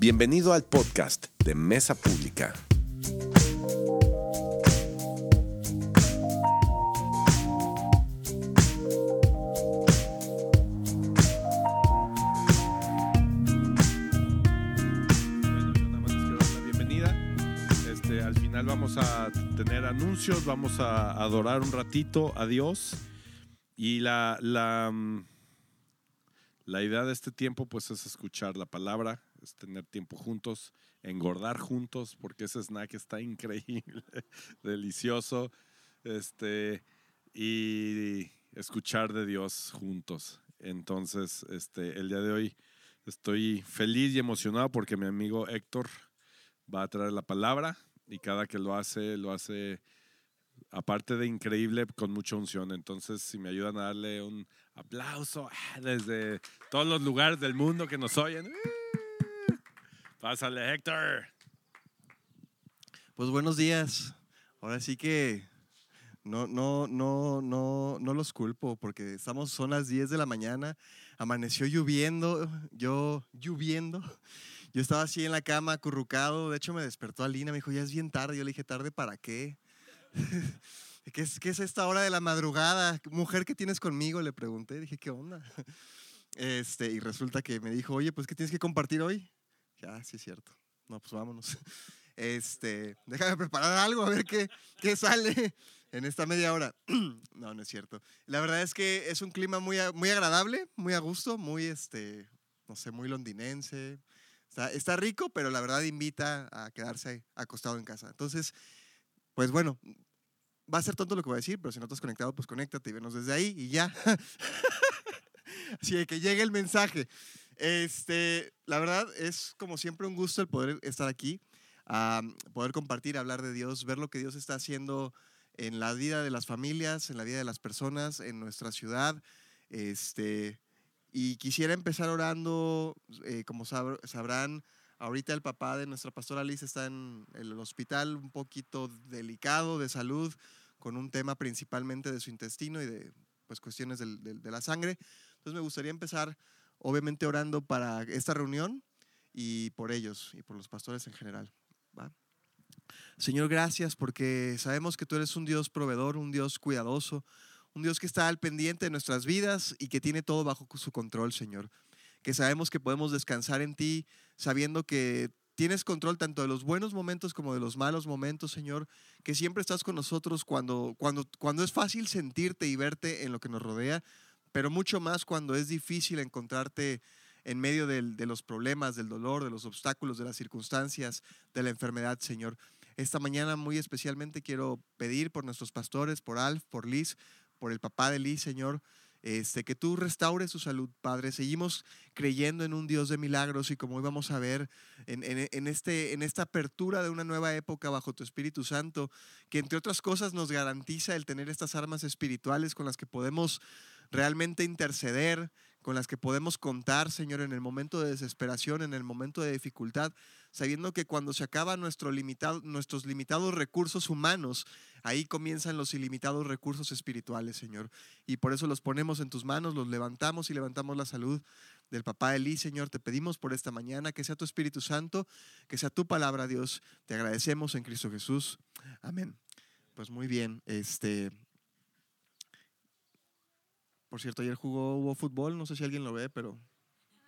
Bienvenido al podcast de Mesa Pública. Este, vamos a tener anuncios, vamos a adorar un ratito a Dios. Y la, la, mm, la idea de este tiempo pues es escuchar la palabra, es tener tiempo juntos, engordar juntos, porque ese snack está increíble, delicioso. Este, y escuchar de Dios juntos. Entonces, este, el día de hoy estoy feliz y emocionado porque mi amigo Héctor va a traer la palabra y cada que lo hace, lo hace aparte de increíble, con mucha unción. Entonces, si me ayudan a darle un aplauso ah, desde todos los lugares del mundo que nos oyen. Pásale, Héctor. Pues buenos días. Ahora sí que no, no, no, no, no los culpo porque estamos, son las 10 de la mañana, amaneció lloviendo, yo lloviendo. Yo estaba así en la cama, acurrucado. De hecho, me despertó Alina, me dijo, ya es bien tarde. Yo le dije, ¿tarde para qué? ¿Qué es, ¿Qué es esta hora de la madrugada? Mujer, ¿qué tienes conmigo? Le pregunté. Dije, ¿qué onda? Este, y resulta que me dijo, oye, pues, ¿qué tienes que compartir hoy? Ya, sí es cierto. No, pues vámonos. Este, déjame preparar algo, a ver qué, qué sale en esta media hora. No, no es cierto. La verdad es que es un clima muy, muy agradable, muy a gusto, muy, este, no sé, muy londinense. Está, está rico, pero la verdad invita a quedarse acostado en casa. Entonces, pues bueno, va a ser tonto lo que voy a decir, pero si no estás conectado, pues conéctate y venos desde ahí y ya. Así que llegue el mensaje. Este, la verdad es como siempre un gusto el poder estar aquí, ah, poder compartir, hablar de Dios, ver lo que Dios está haciendo en la vida de las familias, en la vida de las personas, en nuestra ciudad. Este, y quisiera empezar orando, eh, como sab- sabrán, ahorita el papá de nuestra pastora Liz está en el hospital un poquito delicado de salud, con un tema principalmente de su intestino y de pues, cuestiones del- del- de la sangre. Entonces me gustaría empezar, obviamente, orando para esta reunión y por ellos y por los pastores en general. Señor, gracias porque sabemos que tú eres un Dios proveedor, un Dios cuidadoso, un Dios que está al pendiente de nuestras vidas y que tiene todo bajo su control, Señor. Que sabemos que podemos descansar en ti, sabiendo que tienes control tanto de los buenos momentos como de los malos momentos, Señor, que siempre estás con nosotros cuando, cuando, cuando es fácil sentirte y verte en lo que nos rodea, pero mucho más cuando es difícil encontrarte en medio del- de los problemas, del dolor, de los obstáculos, de las circunstancias, de la enfermedad, Señor. Esta mañana muy especialmente quiero pedir por nuestros pastores, por Alf, por Liz, por el papá de Liz, Señor, este, que tú restaures su salud, Padre. Seguimos creyendo en un Dios de milagros y como hoy vamos a ver en, en- en este, en esta apertura de una nueva época bajo tu Espíritu Santo, que entre otras cosas nos garantiza el tener estas armas espirituales con las que podemos realmente interceder, con las que podemos contar, Señor, en el momento de desesperación, en el momento de dificultad, sabiendo que cuando se acaban nuestros limitados recursos humanos, ahí comienzan los ilimitados recursos espirituales, Señor. Y por eso los ponemos en tus manos, los levantamos y levantamos la salud del papá Elí, Señor. Te pedimos por esta mañana que sea tu Espíritu Santo, que sea tu palabra, Dios. Te agradecemos en Cristo Jesús. Amén. Pues muy bien, este... Por cierto, ayer jugó, fútbol, no sé si alguien lo ve, pero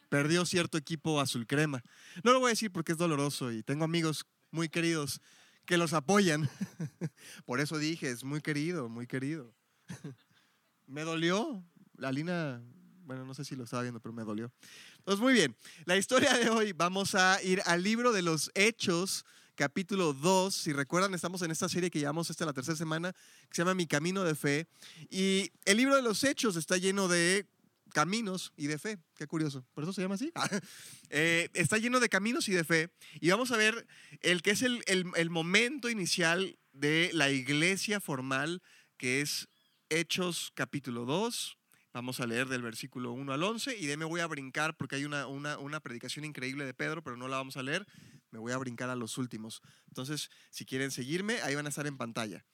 perdió cierto equipo azul crema. No lo voy a decir porque es doloroso y tengo amigos muy queridos que los apoyan. Por eso dije, es muy querido, muy querido. Me dolió. La Lina, bueno, no sé si lo estaba viendo, pero me dolió. Entonces, muy bien. La historia de hoy, vamos a ir al libro de los Hechos, capítulo 2. Si recuerdan, estamos en esta serie que llevamos esta la tercera semana, que se llama Mi Camino de Fe. Y el libro de los Hechos está lleno de caminos y de fe. Qué curioso. ¿Por eso se llama así? Eh, está lleno de caminos y de fe. Y vamos a ver el que es el, el- el momento inicial de la iglesia formal, que es Hechos capítulo 2. Vamos a leer del versículo 1 al 11 y de ahí me voy a brincar porque hay una, una, una predicación increíble de Pedro, pero no la vamos a leer. Me voy a brincar a los últimos. Entonces, si quieren seguirme, ahí van a estar en pantalla.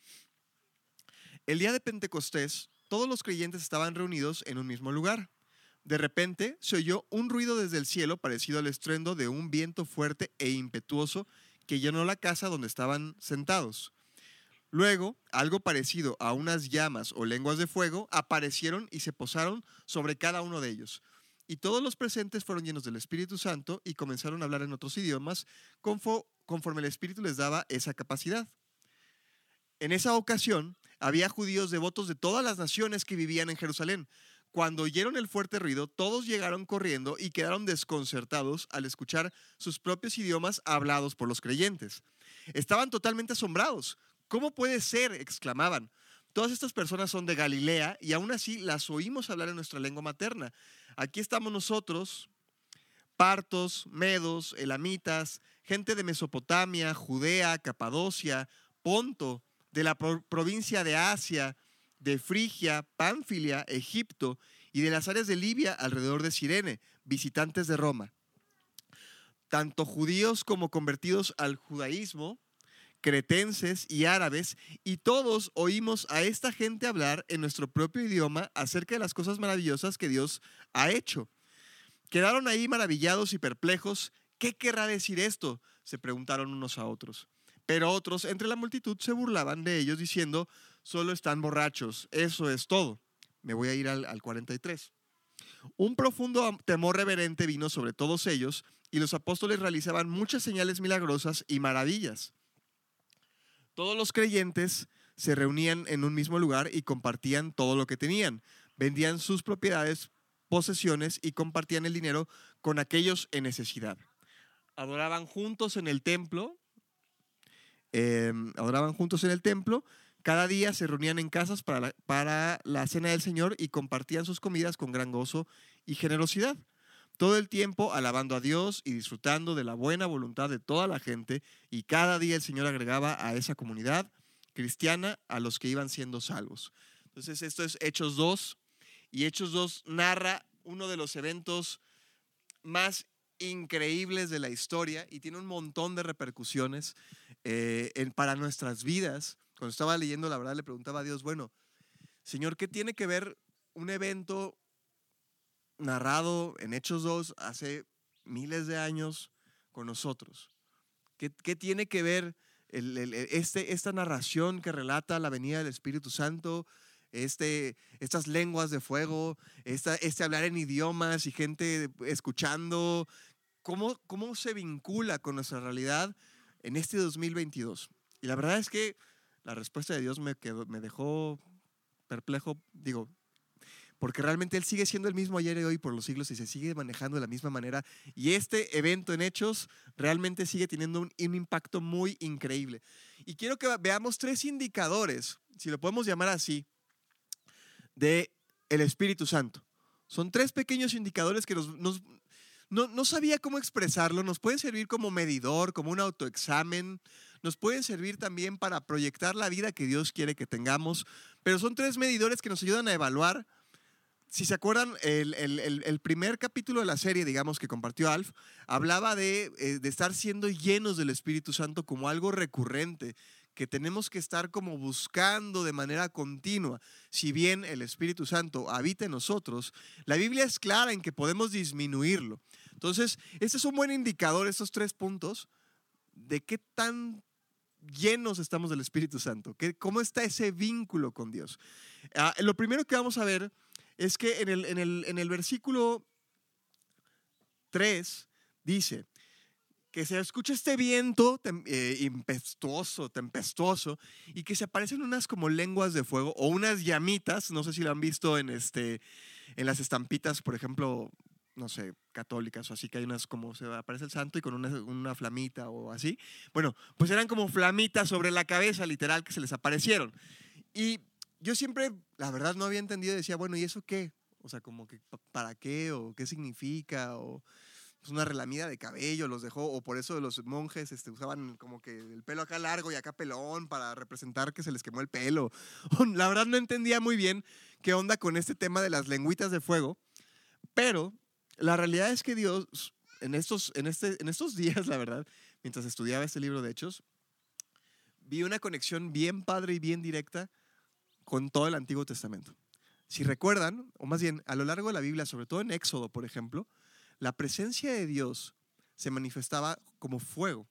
El día de Pentecostés, todos los creyentes estaban reunidos en un mismo lugar. De repente se oyó un ruido desde el cielo parecido al estruendo de un viento fuerte e impetuoso que llenó la casa donde estaban sentados. Luego, algo parecido a unas llamas o lenguas de fuego aparecieron y se posaron sobre cada uno de ellos. Y todos los presentes fueron llenos del Espíritu Santo y comenzaron a hablar en otros idiomas conforme el Espíritu les daba esa capacidad. En esa ocasión, había judíos devotos de todas las naciones que vivían en Jerusalén. Cuando oyeron el fuerte ruido, todos llegaron corriendo y quedaron desconcertados al escuchar sus propios idiomas hablados por los creyentes. Estaban totalmente asombrados. ¿Cómo puede ser? exclamaban. Todas estas personas son de Galilea y aún así las oímos hablar en nuestra lengua materna. Aquí estamos nosotros, partos, medos, elamitas, gente de Mesopotamia, Judea, Capadocia, Ponto, de la provincia de Asia, de Frigia, Pánfilia, Egipto y de las áreas de Libia alrededor de Sirene, visitantes de Roma. Tanto judíos como convertidos al judaísmo, cretenses y árabes, y todos oímos a esta gente hablar en nuestro propio idioma acerca de las cosas maravillosas que Dios ha hecho. Quedaron ahí maravillados y perplejos. ¿Qué querrá decir esto? se preguntaron unos a otros. Pero otros entre la multitud se burlaban de ellos diciendo, solo están borrachos, eso es todo. Me voy a ir al, 43. Un profundo temor reverente vino sobre todos ellos y los apóstoles realizaban muchas señales milagrosas y maravillas. Todos los creyentes se reunían en un mismo lugar y compartían todo lo que tenían. Vendían sus propiedades, posesiones y compartían el dinero con aquellos en necesidad. Adoraban juntos en el templo Em, adoraban juntos en el templo. Cada día se reunían en casas para la, para la cena del Señor y compartían sus comidas con gran gozo y generosidad. Todo el tiempo alabando a Dios y disfrutando de la buena voluntad de toda la gente. Y cada día el Señor agregaba a esa comunidad cristiana a los que iban siendo salvos. Entonces esto es Hechos 2 y Hechos 2 narra uno de los eventos más increíbles de la historia y tiene un montón de repercusiones eh, para nuestras vidas. Cuando estaba leyendo, la verdad le preguntaba a Dios, bueno, Señor, ¿qué tiene que ver un evento narrado en Hechos 2 hace miles de años con nosotros? ¿Qué, tiene que ver este, esta narración que relata la venida del Espíritu Santo? Este, estas lenguas de fuego, este hablar en idiomas y gente escuchando, ¿cómo, ¿cómo se vincula con nuestra realidad en este 2022? Y la verdad es que la respuesta de Dios me, quedó, me dejó perplejo, digo, porque realmente Él sigue siendo el mismo ayer y hoy por los siglos y se sigue manejando de la misma manera. Y este evento en hechos realmente sigue teniendo un, un impacto muy increíble. Y quiero que veamos tres indicadores, si lo podemos llamar así, de el Espíritu Santo. Son tres pequeños indicadores que nos, no, no, sabía cómo expresarlo, nos pueden servir como medidor, como un autoexamen, nos pueden servir también para proyectar la vida que Dios quiere que tengamos, pero son tres medidores que nos ayudan a evaluar. Si se acuerdan, el, el, el, primer capítulo de la serie, digamos, que compartió Alf, hablaba de, eh, de estar siendo llenos del Espíritu Santo como algo recurrente, que tenemos que estar como buscando de manera continua. Si bien el Espíritu Santo habita en nosotros, la Biblia es clara en que podemos disminuirlo. Entonces, este es un buen indicador, estos tres puntos, de qué tan llenos estamos del Espíritu Santo, cómo está ese vínculo con Dios. Ah, lo primero que vamos a ver es que en el, en el, en el versículo 3 dice, que se escucha este viento eh, impetuoso, tempestuoso, y que se aparecen unas como lenguas de fuego o unas llamitas, no sé si lo han visto en, este, en las estampitas, por ejemplo, no sé, católicas o así, que hay unas como se aparece el santo y con una, una, flamita o así. Bueno, pues eran como flamitas sobre la cabeza, literal, que se les aparecieron. Y yo siempre, la verdad, no había entendido, decía, bueno, ¿y eso qué? O sea, como que, ¿para qué? ¿O qué significa? O pues, una relamida de cabello los dejó, o por eso los monjes este, usaban como que el pelo acá largo y acá pelón para representar que se les quemó el pelo. La verdad no entendía muy bien qué onda con este tema de las lengüitas de fuego, pero la realidad es que Dios, en estos, en este, en estos días, la verdad, mientras estudiaba este libro de Hechos, vi una conexión bien padre y bien directa con todo el Antiguo Testamento. si recuerdan, o más bien a lo largo de la Biblia, sobre todo en Éxodo, por ejemplo, la presencia de Dios se manifestaba como fuego,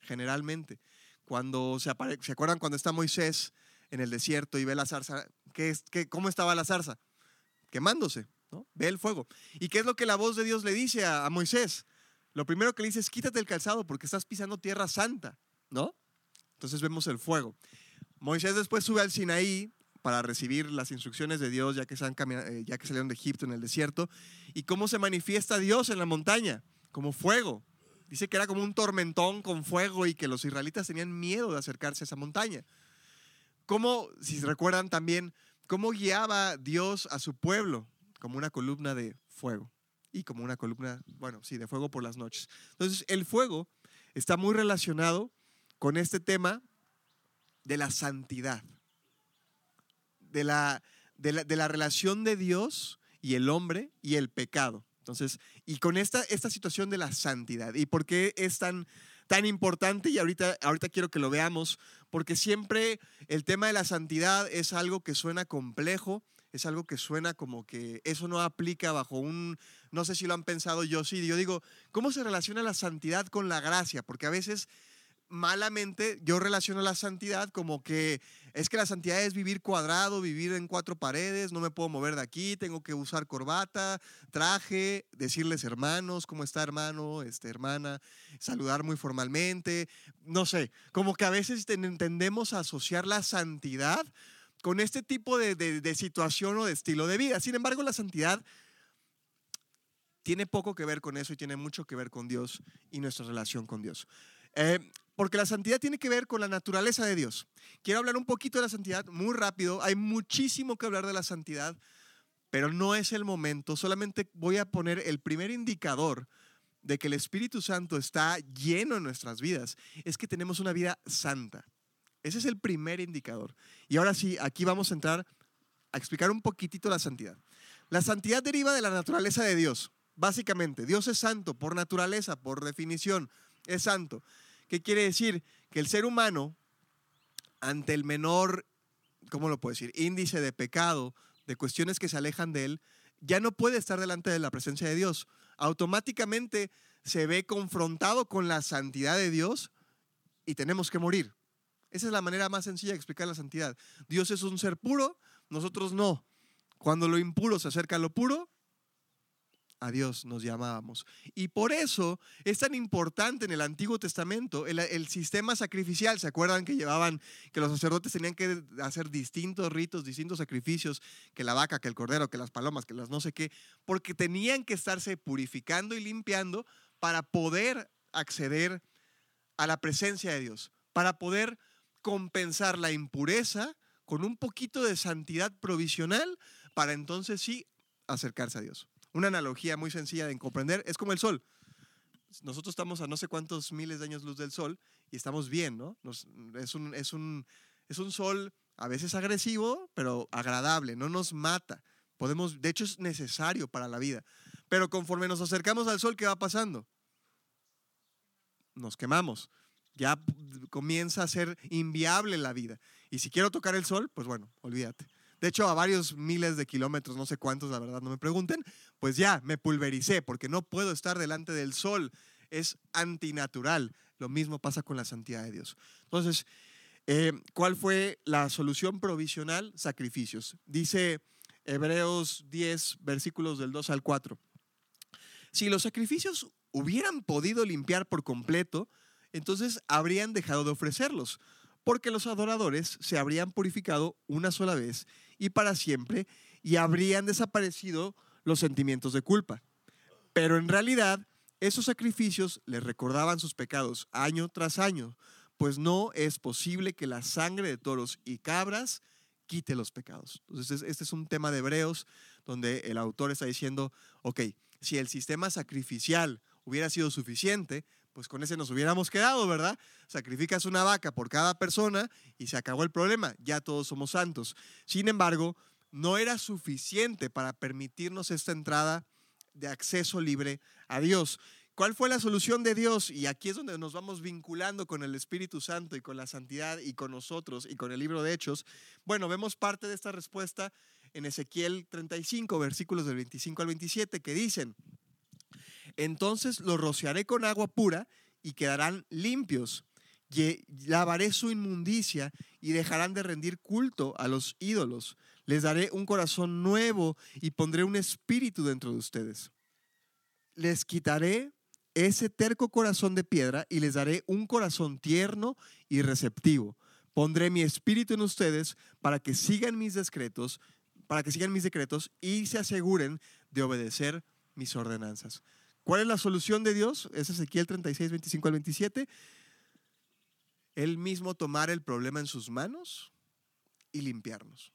generalmente. Cuando se, apare- ¿se acuerdan cuando está Moisés en el desierto y ve la zarza? ¿qué es, qué- ¿Cómo estaba la zarza? Quemándose, ¿no? Ve el fuego. ¿Y qué es lo que la voz de Dios le dice a, a Moisés? Lo primero que le dice es quítate el calzado porque estás pisando tierra santa, ¿no? Entonces vemos el fuego. Moisés después sube al Sinaí para recibir las instrucciones de Dios ya que, eh, ya que salieron de Egipto en el desierto. ¿Y cómo se manifiesta Dios en la montaña? Como fuego. Dice que era como un tormentón con fuego y que los israelitas tenían miedo de acercarse a esa montaña. ¿Cómo, si recuerdan también, cómo guiaba Dios a su pueblo? Como una columna de fuego y como una columna, bueno, sí, de fuego por las noches. Entonces, el fuego está muy relacionado con este tema de la santidad, de la, de la, de la relación de Dios y el hombre y el pecado. Entonces, y con esta, esta situación de la santidad. ¿Y por qué es tan, tan importante? Y ahorita, ahorita quiero que lo veamos, porque siempre el tema de la santidad es algo que suena complejo, es algo que suena como que eso no aplica bajo un, no sé si lo han pensado yo, sí, yo digo, ¿cómo se relaciona la santidad con la gracia? Porque a veces malamente yo relaciono la santidad como que es que la santidad es vivir cuadrado, vivir en cuatro paredes, no me puedo mover de aquí, tengo que usar corbata, traje, decirles hermanos, ¿cómo está hermano, este, hermana? Saludar muy formalmente, no sé, como que a veces ten- tendemos a asociar la santidad con este tipo de, de- de situación o de estilo de vida. Sin embargo, la santidad tiene poco que ver con eso y tiene mucho que ver con Dios y nuestra relación con Dios. Eh, porque la santidad tiene que ver con la naturaleza de Dios. Quiero hablar un poquito de la santidad muy rápido. Hay muchísimo que hablar de la santidad, pero no es el momento. Solamente voy a poner el primer indicador de que el Espíritu Santo está lleno en nuestras vidas. Es que tenemos una vida santa. Ese es el primer indicador. Y ahora sí, aquí vamos a entrar a explicar un poquitito la santidad. La santidad deriva de la naturaleza de Dios. Básicamente, Dios es santo por naturaleza, por definición, es santo. ¿Qué quiere decir? Que el ser humano, ante el menor, ¿cómo lo puedo decir? Índice de pecado, de cuestiones que se alejan de él, ya no puede estar delante de la presencia de Dios. Automáticamente se ve confrontado con la santidad de Dios y tenemos que morir. Esa es la manera más sencilla de explicar la santidad. Dios es un ser puro, nosotros no. Cuando lo impuro se acerca a lo puro, a Dios nos llamábamos. Y por eso es tan importante en el Antiguo Testamento el, el sistema sacrificial. ¿Se acuerdan que llevaban, que los sacerdotes tenían que hacer distintos ritos, distintos sacrificios, que la vaca, que el cordero, que las palomas, que las no sé qué, porque tenían que estarse purificando y limpiando para poder acceder a la presencia de Dios, para poder compensar la impureza con un poquito de santidad provisional, para entonces sí acercarse a Dios. Una analogía muy sencilla de comprender es como el sol. Nosotros estamos a no sé cuántos miles de años luz del sol y estamos bien, ¿no? Es, un, es, un, es un sol a veces agresivo, pero agradable, no nos mata. Podemos, de hecho, es necesario para la vida. Pero conforme nos acercamos al sol, ¿qué va pasando? Nos quemamos. Ya comienza a ser inviable la vida. Y si quiero tocar el sol, pues bueno, olvídate. De hecho, a varios miles de kilómetros, no sé cuántos, la verdad, no me pregunten, pues ya me pulvericé porque no puedo estar delante del sol. Es antinatural. Lo mismo pasa con la santidad de Dios. Entonces, eh, ¿cuál fue la solución provisional? Sacrificios. Dice Hebreos 10, versículos del 2 al 4. Si los sacrificios hubieran podido limpiar por completo, entonces habrían dejado de ofrecerlos, porque los adoradores se habrían purificado una sola vez y para siempre, y habrían desaparecido los sentimientos de culpa. Pero en realidad, esos sacrificios les recordaban sus pecados año tras año, pues no es posible que la sangre de toros y cabras quite los pecados. Entonces, es- este es un tema de Hebreos donde el autor está diciendo, ok, si el sistema sacrificial hubiera sido suficiente, pues con ese nos hubiéramos quedado, ¿verdad? Sacrificas una vaca por cada persona y se acabó el problema, ya todos somos santos. Sin embargo, no era suficiente para permitirnos esta entrada de acceso libre a Dios. ¿Cuál fue la solución de Dios? Y aquí es donde nos vamos vinculando con el Espíritu Santo y con la santidad y con nosotros y con el libro de Hechos. Bueno, vemos parte de esta respuesta en Ezequiel 35, versículos del 25 al 27, que dicen, entonces los rociaré con agua pura y quedarán limpios. Ye- Lavaré su inmundicia y dejarán de rendir culto a los ídolos. Les daré un corazón nuevo y pondré un espíritu dentro de ustedes. Les quitaré ese terco corazón de piedra y les daré un corazón tierno y receptivo. Pondré mi espíritu en ustedes para que sigan mis decretos, para que sigan mis decretos y se aseguren de obedecer mis ordenanzas. ¿Cuál es la solución de Dios? Es Ezequiel 36, 25 al 27. Él mismo tomar el problema en sus manos y limpiarnos.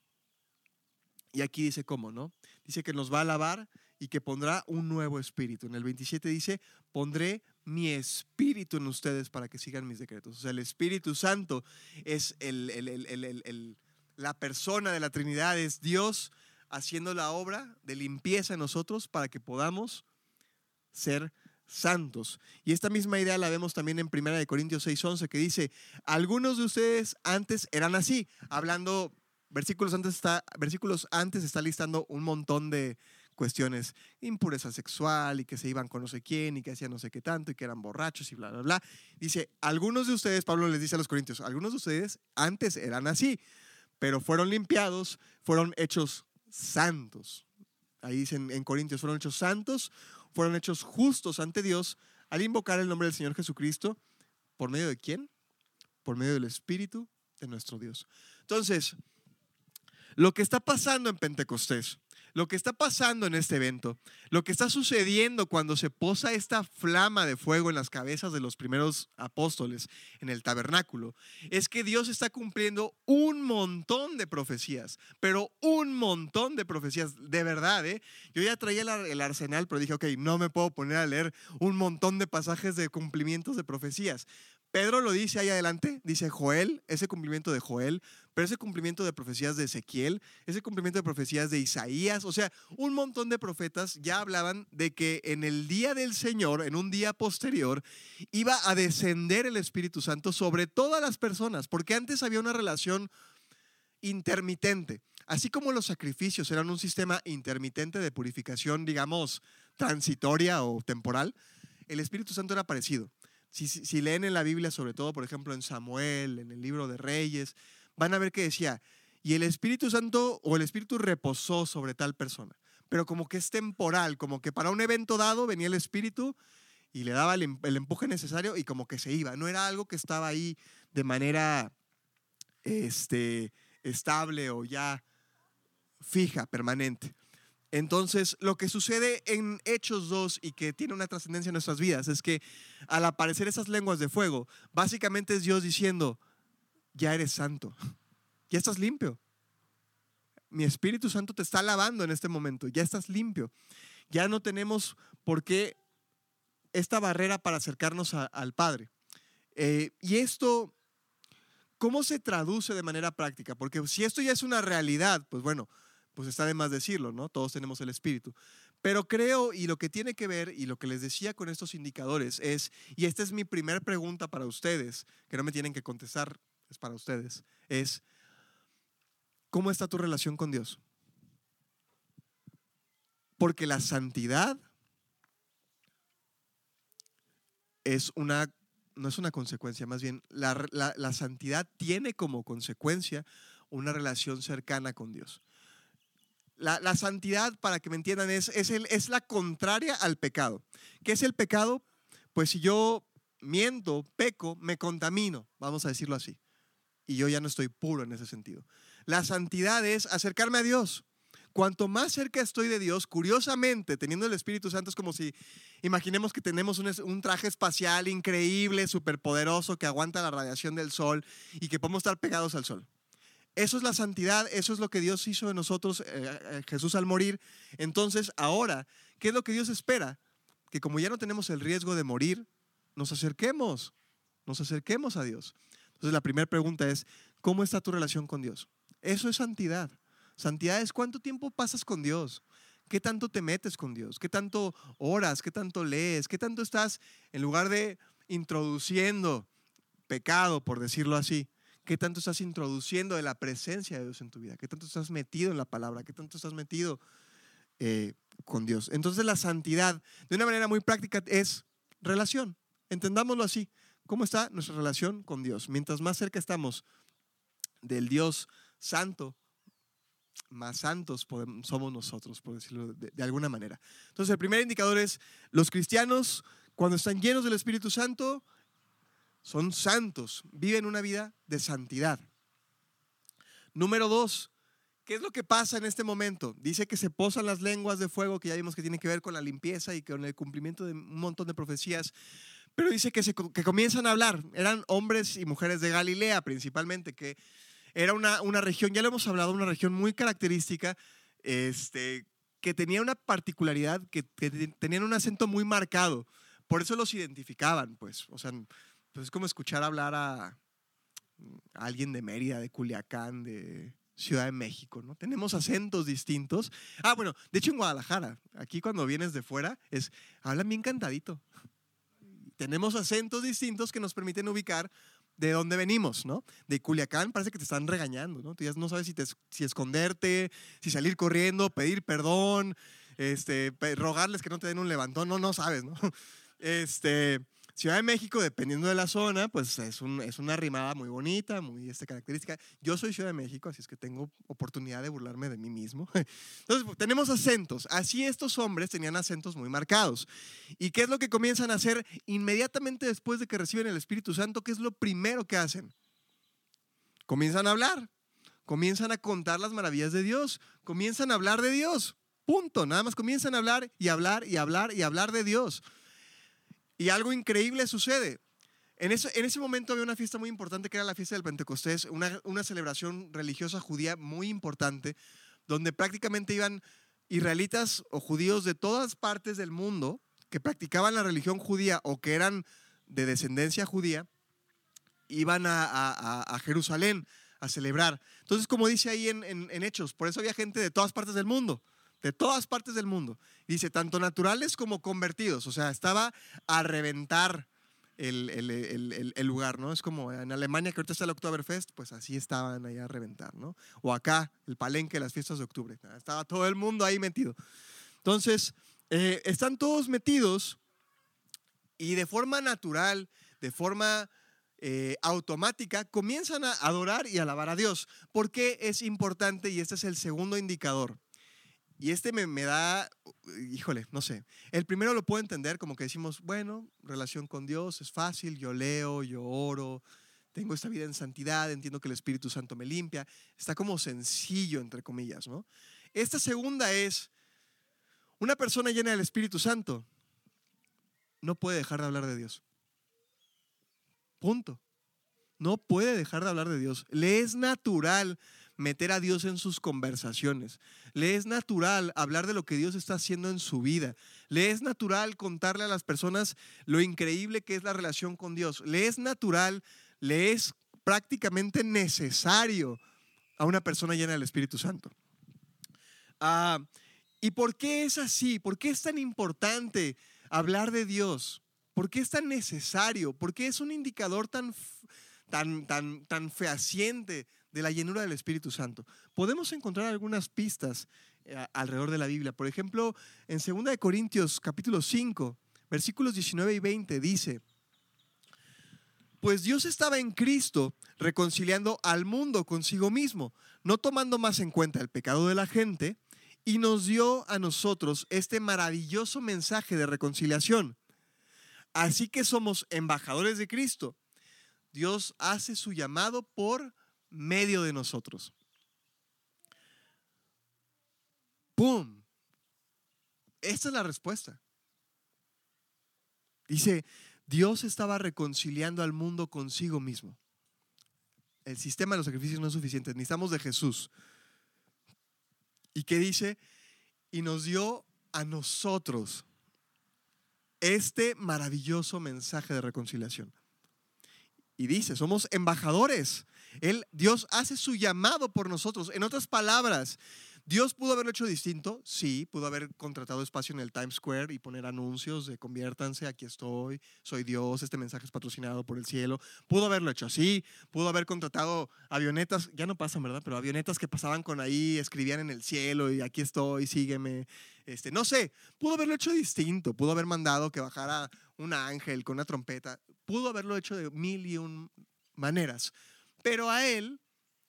Y aquí dice cómo, ¿no? Dice que nos va a lavar y que pondrá un nuevo espíritu. En el 27 dice, pondré mi espíritu en ustedes para que sigan mis decretos. O sea, el Espíritu Santo es el- la persona de la Trinidad, es Dios haciendo la obra de limpieza en nosotros para que podamos ser santos. Y esta misma idea la vemos también en 1 de Corintios 6:11 que dice, algunos de ustedes antes eran así, hablando versículos antes está versículos antes está listando un montón de cuestiones, impureza sexual y que se iban con no sé quién y que hacían no sé qué tanto y que eran borrachos y bla bla bla. Dice, algunos de ustedes, Pablo les dice a los corintios, algunos de ustedes antes eran así, pero fueron limpiados, fueron hechos santos. Ahí dicen en Corintios, fueron hechos santos, fueron hechos justos ante Dios al invocar el nombre del Señor Jesucristo. ¿Por medio de quién? Por medio del Espíritu de nuestro Dios. Entonces, lo que está pasando en Pentecostés, lo que está pasando en este evento, lo que está sucediendo cuando se posa esta flama de fuego en las cabezas de los primeros apóstoles en el tabernáculo, es que Dios está cumpliendo un montón de profecías, pero un montón de profecías, de verdad, ¿eh? Yo ya traía el, ar- el arsenal, pero dije, ok, no me puedo poner a leer un montón de pasajes de cumplimientos de profecías. Pedro lo dice ahí adelante, dice Joel, ese cumplimiento de Joel, pero ese cumplimiento de profecías de Ezequiel, ese cumplimiento de profecías de Isaías, o sea, un montón de profetas ya hablaban de que en el día del Señor, en un día posterior, iba a descender el Espíritu Santo sobre todas las personas, porque antes había una relación intermitente. Así como los sacrificios eran un sistema intermitente de purificación, digamos, transitoria o temporal, el Espíritu Santo era parecido. Si, si- leen en la Biblia, sobre todo, por ejemplo, en Samuel, en el libro de Reyes, van a ver que decía, y el Espíritu Santo o el Espíritu reposó sobre tal persona. Pero como que es temporal, como que para un evento dado venía el Espíritu y le daba el, em- empuje necesario y como que se iba. No era algo que estaba ahí de manera este, estable o ya fija, permanente. Entonces, lo que sucede en Hechos 2 y que tiene una trascendencia en nuestras vidas es que al aparecer esas lenguas de fuego, básicamente es Dios diciendo, ya eres santo, ya estás limpio. Mi Espíritu Santo te está lavando en este momento, ya estás limpio. Ya no tenemos por qué esta barrera para acercarnos a- al Padre. Eh, y esto, ¿cómo se traduce de manera práctica? Porque si esto ya es una realidad, pues bueno, pues está de más decirlo, ¿no? Todos tenemos el Espíritu. Pero creo, y lo que tiene que ver, y lo que les decía con estos indicadores es, y esta es mi primera pregunta para ustedes, que no me tienen que contestar, para ustedes, es, ¿cómo está tu relación con Dios? Porque la santidad es una, no es una consecuencia, más bien, la, la- la santidad tiene como consecuencia una relación cercana con Dios. La, la santidad, para que me entiendan, es, es, el- es la contraria al pecado. ¿Qué es el pecado? Pues si yo miento, peco, me contamino, vamos a decirlo así. Y yo ya no estoy puro en ese sentido. La santidad es acercarme a Dios. Cuanto más cerca estoy de Dios, curiosamente, teniendo el Espíritu Santo, es como si, imaginemos que tenemos un, traje espacial increíble, superpoderoso, que aguanta la radiación del sol y que podemos estar pegados al sol. Eso es la santidad, eso es lo que Dios hizo de nosotros, eh, eh, Jesús al morir. Entonces, ahora, ¿qué es lo que Dios espera? Que como ya no tenemos el riesgo de morir, nos acerquemos, nos acerquemos a Dios. Entonces, la primera pregunta es, ¿cómo está tu relación con Dios? Eso es santidad. Santidad es cuánto tiempo pasas con Dios. ¿Qué tanto te metes con Dios? ¿Qué tanto oras? ¿Qué tanto lees? ¿Qué tanto estás, en lugar de introduciendo pecado, por decirlo así, qué tanto estás introduciendo de la presencia de Dios en tu vida, qué tanto estás metido en la palabra, qué tanto estás metido eh, con Dios. Entonces la santidad, de una manera muy práctica, es relación. Entendámoslo así. ¿Cómo está nuestra relación con Dios? Mientras más cerca estamos del Dios santo, más santos somos nosotros, por decirlo de, de, alguna manera. Entonces, el primer indicador es los cristianos, cuando están llenos del Espíritu Santo, son santos, viven una vida de santidad. Número dos, ¿qué es lo que pasa en este momento? Dice que se posan las lenguas de fuego, que ya vimos que tiene que ver con la limpieza y con el cumplimiento de un montón de profecías. Pero dice que, se, que comienzan a hablar. Eran hombres y mujeres de Galilea principalmente, que era una, una región, ya lo hemos hablado, una región muy característica, este, que tenía una particularidad, que, tenían un acento muy marcado. Por eso los identificaban, pues. O sea, pues es como escuchar hablar a, alguien de Mérida, de Culiacán, de Ciudad de México, ¿no? Tenemos acentos distintos. Ah, bueno, de hecho en Guadalajara, aquí cuando vienes de fuera, es, hablan bien cantadito. Tenemos acentos distintos que nos permiten ubicar de dónde venimos, ¿no? De Culiacán parece que te están regañando, ¿no? Tú ya no sabes si, te, si esconderte, si salir corriendo, pedir perdón, este, rogarles que no te den un levantón, no, no sabes, ¿no? Este, Ciudad de México, dependiendo de la zona, pues es, un, es una rimada muy bonita, muy este, característica. Yo soy Ciudad de México, así es que tengo oportunidad de burlarme de mí mismo. Entonces, tenemos acentos. Así estos hombres tenían acentos muy marcados. ¿Y qué es lo que comienzan a hacer inmediatamente después de que reciben el Espíritu Santo? ¿Qué es lo primero que hacen? Comienzan a hablar, comienzan a contar las maravillas de Dios, comienzan a hablar de Dios. Punto. Nada más comienzan a hablar y hablar y hablar y hablar de Dios. Y algo increíble sucede. En ese, en ese momento había una fiesta muy importante que era la fiesta del Pentecostés, una, una celebración religiosa judía muy importante, donde prácticamente iban israelitas o judíos de todas partes del mundo que practicaban la religión judía o que eran de descendencia judía, iban a, a, Jerusalén a celebrar. Entonces, como dice ahí en, en, en Hechos, por eso había gente de todas partes del mundo de todas partes del mundo. Dice, tanto naturales como convertidos. O sea, estaba a reventar el, el, el, lugar, ¿no? Es como en Alemania que ahorita está el Oktoberfest, pues así estaban ahí a reventar, ¿no? O acá, el palenque, las fiestas de octubre. Estaba todo el mundo ahí metido. Entonces, eh, están todos metidos y de forma natural, de forma eh, automática, comienzan a adorar y alabar a Dios. ¿Por qué es importante? Y este es el segundo indicador. Y este me, me, da, híjole, no sé. El primero lo puedo entender como que decimos, bueno, relación con Dios es fácil, yo leo, yo oro, tengo esta vida en santidad, entiendo que el Espíritu Santo me limpia. Está como sencillo, entre comillas, ¿no? Esta segunda es, una persona llena del Espíritu Santo no puede dejar de hablar de Dios. Punto. No puede dejar de hablar de Dios. Le es natural meter a Dios en sus conversaciones. Le es natural hablar de lo que Dios está haciendo en su vida. Le es natural contarle a las personas lo increíble que es la relación con Dios. Le es natural, le es prácticamente necesario a una persona llena del Espíritu Santo. Ah, ¿Y por qué es así? ¿Por qué es tan importante hablar de Dios? ¿Por qué es tan necesario? ¿Por qué es un indicador tan, tan, tan, tan fehaciente de la llenura del Espíritu Santo. Podemos encontrar algunas pistas eh, alrededor de la Biblia. Por ejemplo, en 2 Corintios capítulo 5, versículos 19 y 20 dice, pues Dios estaba en Cristo reconciliando al mundo consigo mismo, no tomando más en cuenta el pecado de la gente, y nos dio a nosotros este maravilloso mensaje de reconciliación. Así que somos embajadores de Cristo. Dios hace su llamado por medio de nosotros. ¡Pum! Esta es la respuesta. Dice, Dios estaba reconciliando al mundo consigo mismo. El sistema de los sacrificios no es suficiente, necesitamos de Jesús. ¿Y qué dice? Y nos dio a nosotros este maravilloso mensaje de reconciliación. Y dice, somos embajadores. Él, Dios hace su llamado por nosotros. En otras palabras, Dios pudo haberlo hecho distinto, sí, pudo haber contratado espacio en el Times Square y poner anuncios de conviértanse, aquí estoy, soy Dios, este mensaje es patrocinado por el cielo. Pudo haberlo hecho así, pudo haber contratado avionetas, ya no pasan, ¿verdad? Pero avionetas que pasaban con ahí, escribían en el cielo y aquí estoy, sígueme. Este, no sé, pudo haberlo hecho distinto, pudo haber mandado que bajara un ángel con una trompeta, pudo haberlo hecho de mil y un maneras, pero a él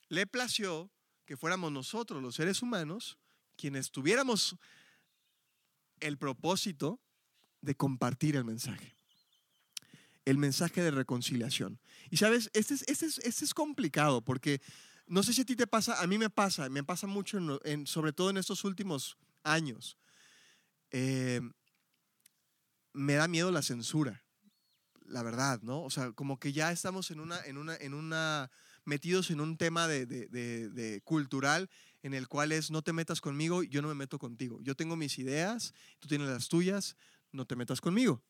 le plació que fuéramos nosotros, los seres humanos, quienes tuviéramos el propósito de compartir el mensaje. El mensaje de reconciliación. Y sabes, este es, este es, este es complicado porque no sé si a ti te pasa, a mí me pasa, me pasa mucho, sobre todo en estos últimos años. Eh, me da miedo la censura, la verdad, ¿no? O sea, como que ya estamos en una, en una, en una metidos en un tema de, cultural en el cual es no te metas conmigo, yo no me meto contigo. Yo tengo mis ideas, tú tienes las tuyas, no te metas conmigo.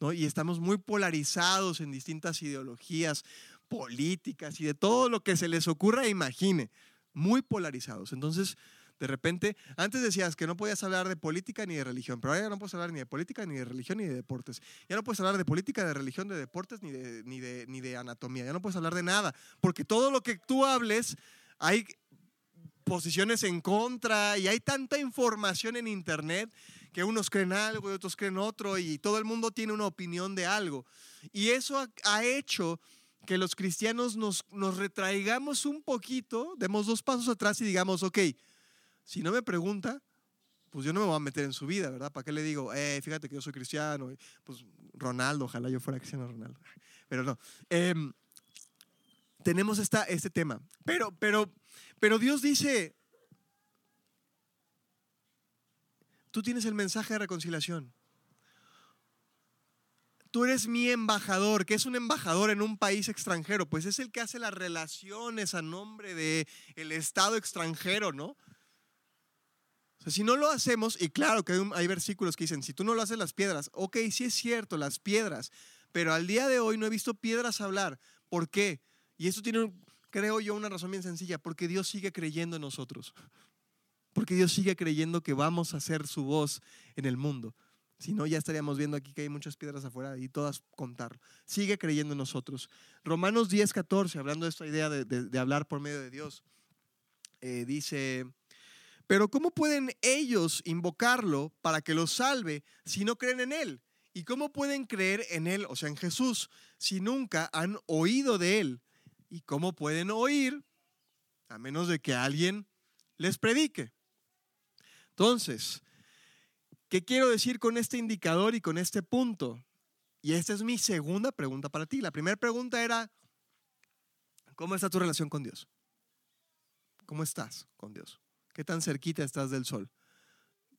¿no? Y estamos muy polarizados en distintas ideologías políticas y de todo lo que se les ocurra imagine, muy polarizados. Entonces, de repente, antes decías que no podías hablar de política ni de religión, pero ahora ya no puedes hablar ni de política, ni de religión, ni de deportes. Ya no puedes hablar de política, de religión, de deportes, ni de, ni de, ni de anatomía. Ya no puedes hablar de nada, porque todo lo que tú hables, hay posiciones en contra y hay tanta información en Internet que unos creen algo y otros creen otro y todo el mundo tiene una opinión de algo. Y eso ha, hecho que los cristianos nos, nos retraigamos un poquito, demos dos pasos atrás y digamos, ok, si no me pregunta, pues yo no me voy a meter en su vida, ¿verdad? ¿Para qué le digo, eh, fíjate que yo soy cristiano? Pues Ronaldo, ojalá yo fuera cristiano Ronaldo. Pero no. Em, tenemos esta, este tema. Pero, pero, pero Dios dice, tú tienes el mensaje de reconciliación. Tú eres mi embajador. ¿Qué es un embajador en un país extranjero? Pues es el que hace las relaciones a nombre del el Estado extranjero, ¿no? Si no lo hacemos, y claro que hay, versículos que dicen, si tú no lo haces las piedras, ok, sí es cierto, las piedras, pero al día de hoy no he visto piedras hablar. ¿Por qué? Y eso tiene, creo yo, una razón bien sencilla, porque Dios sigue creyendo en nosotros. Porque Dios sigue creyendo que vamos a ser su voz en el mundo. Si no, ya estaríamos viendo aquí que hay muchas piedras afuera y todas contar. Sigue creyendo en nosotros. Romanos 10, 14, hablando de esta idea de, hablar por medio de Dios, eh, dice, pero ¿cómo pueden ellos invocarlo para que los salve si no creen en Él? ¿Y cómo pueden creer en Él, o sea, en Jesús, si nunca han oído de Él? ¿Y cómo pueden oír a menos de que alguien les predique? Entonces, ¿qué quiero decir con este indicador y con este punto? Y esta es mi segunda pregunta para ti. La primera pregunta era, ¿cómo está tu relación con Dios? ¿Cómo estás con Dios? ¿Qué tan cerquita estás del sol?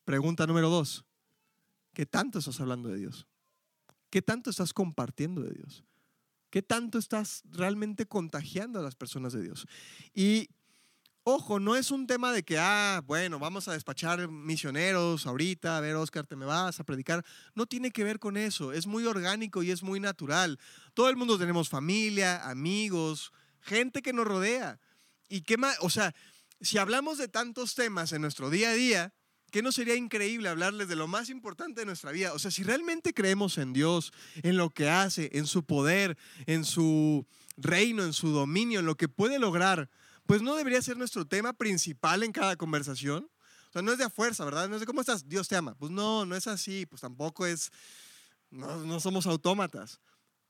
Pregunta número dos. ¿Qué tanto estás hablando de Dios? ¿Qué tanto estás compartiendo de Dios? ¿Qué tanto estás realmente contagiando a las personas de Dios? Y ojo, no es un tema de que, ah, bueno, vamos a despachar misioneros ahorita, a ver, Oscar, te me vas a predicar. No tiene que ver con eso. Es muy orgánico y es muy natural. Todo el mundo tenemos familia, amigos, gente que nos rodea. ¿Y qué más? O sea, si hablamos de tantos temas en nuestro día a día, ¿qué no sería increíble hablarles de lo más importante de nuestra vida? O sea, si realmente creemos en Dios, en lo que hace, en su poder, en su reino, en su dominio, en lo que puede lograr, pues no debería ser nuestro tema principal en cada conversación. O sea, no es de a fuerza, ¿verdad? No es de cómo estás, Dios te ama. Pues no, no es así, pues tampoco es, no, no somos autómatas.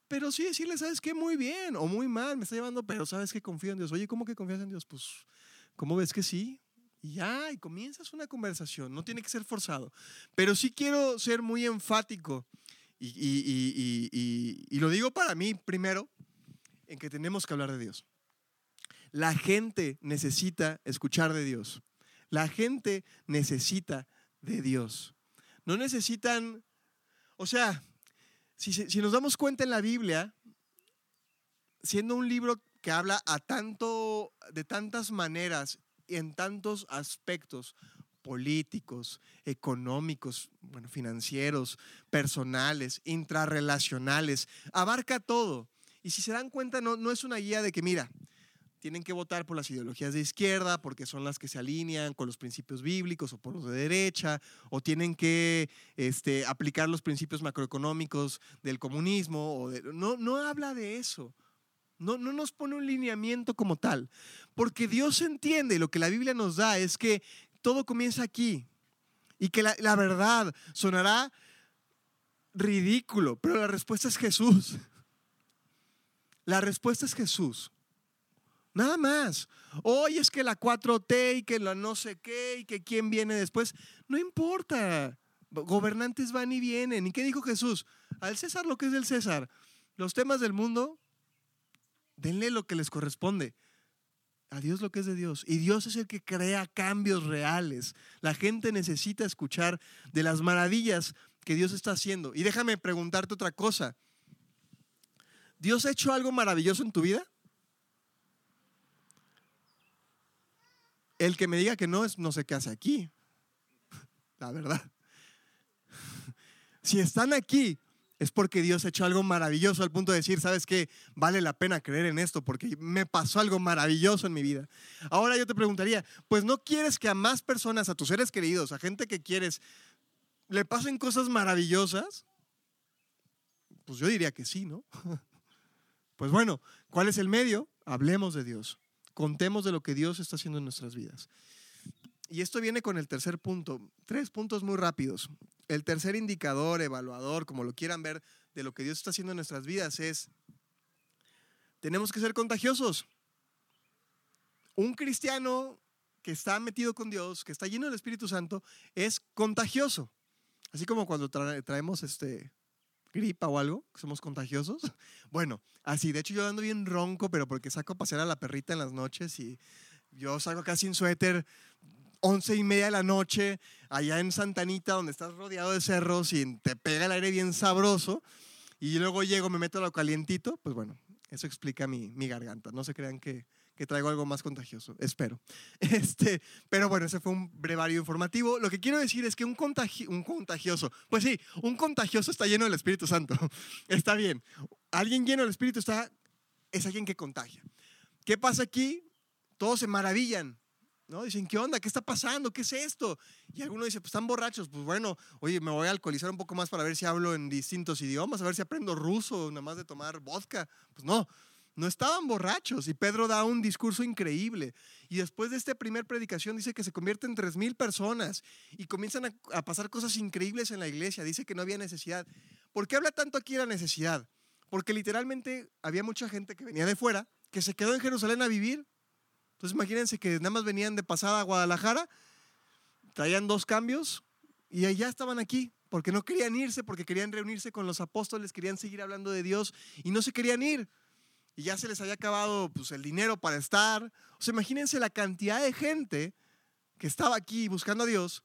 Pero sí decirle, ¿sabes qué? Muy bien o muy mal, me está llevando, pero ¿sabes que confío en Dios? Oye, ¿cómo que confías en Dios? Pues ¿Cómo ves que sí? Y ya, y comienzas una conversación, no tiene que ser forzado. Pero sí quiero ser muy enfático y, y, lo digo para mí primero, en que tenemos que hablar de Dios. La gente necesita escuchar de Dios. La gente necesita de Dios. No necesitan, o sea, si, si, nos damos cuenta en la Biblia, siendo un libro que habla a tanto, de tantas maneras, en tantos aspectos políticos, económicos, bueno, financieros, personales, intrarrelacionales, abarca todo. Y si se dan cuenta, no, no es una guía de que, mira, tienen que votar por las ideologías de izquierda porque son las que se alinean con los principios bíblicos o por los de derecha, o tienen que este, aplicar los principios macroeconómicos del comunismo. O no, no habla de eso. No, no nos pone un lineamiento como tal. Porque Dios entiende, lo que la Biblia nos da es que todo comienza aquí. Y que la, la verdad sonará ridículo, pero la respuesta es Jesús. La respuesta es Jesús. Nada más. Hoy es que la 4T y que la no sé qué y que quién viene después. No importa. Gobernantes van y vienen. ¿Y qué dijo Jesús? Al César lo que es del César. Los temas del mundo, denle lo que les corresponde. A Dios lo que es de Dios. Y Dios es el que crea cambios reales. La gente necesita escuchar de las maravillas que Dios está haciendo. Y déjame preguntarte otra cosa. ¿Dios ha hecho algo maravilloso en tu vida? El que me diga que no es no sé qué hace aquí. La verdad. Si están aquí es porque Dios ha hecho algo maravilloso al punto de decir, ¿sabes qué? Vale la pena creer en esto porque me pasó algo maravilloso en mi vida. Ahora yo te preguntaría, pues no quieres que a más personas, a tus seres queridos, a gente que quieres, le pasen cosas maravillosas? Pues yo diría que sí, ¿no? Pues bueno, ¿cuál es el medio? Hablemos de Dios contemos de lo que Dios está haciendo en nuestras vidas. Y esto viene con el tercer punto. Tres puntos muy rápidos. El tercer indicador, evaluador, como lo quieran ver, de lo que Dios está haciendo en nuestras vidas es, tenemos que ser contagiosos. Un cristiano que está metido con Dios, que está lleno del Espíritu Santo, es contagioso. Así como cuando traemos este, gripa o algo, somos contagiosos. Bueno, así, de hecho yo ando bien ronco, pero porque saco a pasear a la perrita en las noches y yo salgo casi en suéter, once y media de la noche, allá en Santanita, donde estás rodeado de cerros y te pega el aire bien sabroso, y luego llego, me meto a lo calientito, pues bueno, eso explica mi, mi garganta. No se crean que, que traigo algo más contagioso, espero. Este, pero bueno, ese fue un brevario informativo. Lo que quiero decir es que un, un contagioso, pues sí, un contagioso está lleno del Espíritu Santo. Está bien. Alguien lleno del Espíritu está, es alguien que contagia. ¿Qué pasa aquí? Todos se maravillan. ¿No? Dicen, ¿qué onda? ¿Qué está pasando? ¿Qué es esto? Y alguno dice, pues están borrachos. Pues bueno, oye, me voy a alcoholizar un poco más para ver si hablo en distintos idiomas, a ver si aprendo ruso, nada más de tomar vodka. Pues no, no estaban borrachos y Pedro da un discurso increíble. Y después de esta primera predicación dice que se convierte en tres mil personas y comienzan a, pasar cosas increíbles en la iglesia. Dice que no había necesidad. ¿Por qué habla tanto aquí la necesidad? Porque literalmente había mucha gente que venía de fuera que se quedó en Jerusalén a vivir. Entonces imagínense que nada más venían de pasada a Guadalajara, traían dos cambios y allá estaban aquí porque no querían irse, porque querían reunirse con los apóstoles, querían seguir hablando de Dios y no se querían ir y ya se les había acabado pues, el dinero para estar. O sea, imagínense la cantidad de gente que estaba aquí buscando a Dios,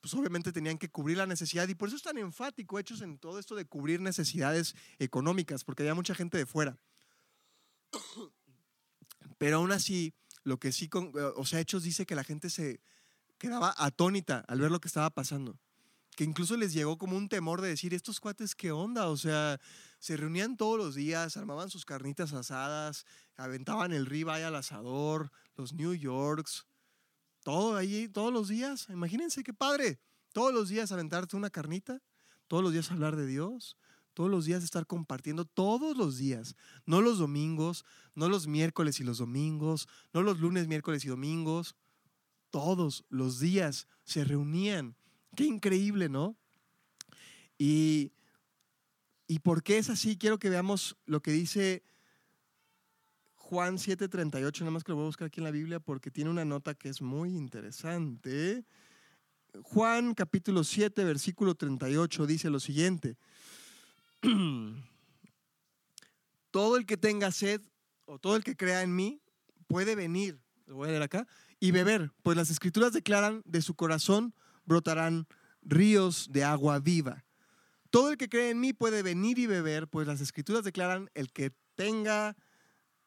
pues obviamente tenían que cubrir la necesidad y por eso es tan enfático hechos en todo esto de cubrir necesidades económicas, porque había mucha gente de fuera. Pero aún así, lo que sí, o sea, Hechos dice que la gente se quedaba atónita al ver lo que estaba pasando que incluso les llegó como un temor de decir, estos cuates, ¿qué onda? O sea, se reunían todos los días, armaban sus carnitas asadas, aventaban el ribeye al asador, los New Yorks, todo ahí, todos los días. Imagínense qué padre. Todos los días aventarte una carnita, todos los días hablar de Dios, todos los días estar compartiendo, todos los días, no los domingos, no los miércoles y los domingos, no los lunes, miércoles y domingos, todos los días se reunían Qué increíble, ¿no? Y, y por qué es así, quiero que veamos lo que dice Juan 7:38, nada más que lo voy a buscar aquí en la Biblia porque tiene una nota que es muy interesante. Juan capítulo 7, versículo 38 dice lo siguiente. Todo el que tenga sed o todo el que crea en mí puede venir, lo voy a leer acá, y beber, pues las escrituras declaran de su corazón brotarán ríos de agua viva. Todo el que cree en mí puede venir y beber, pues las escrituras declaran el que tenga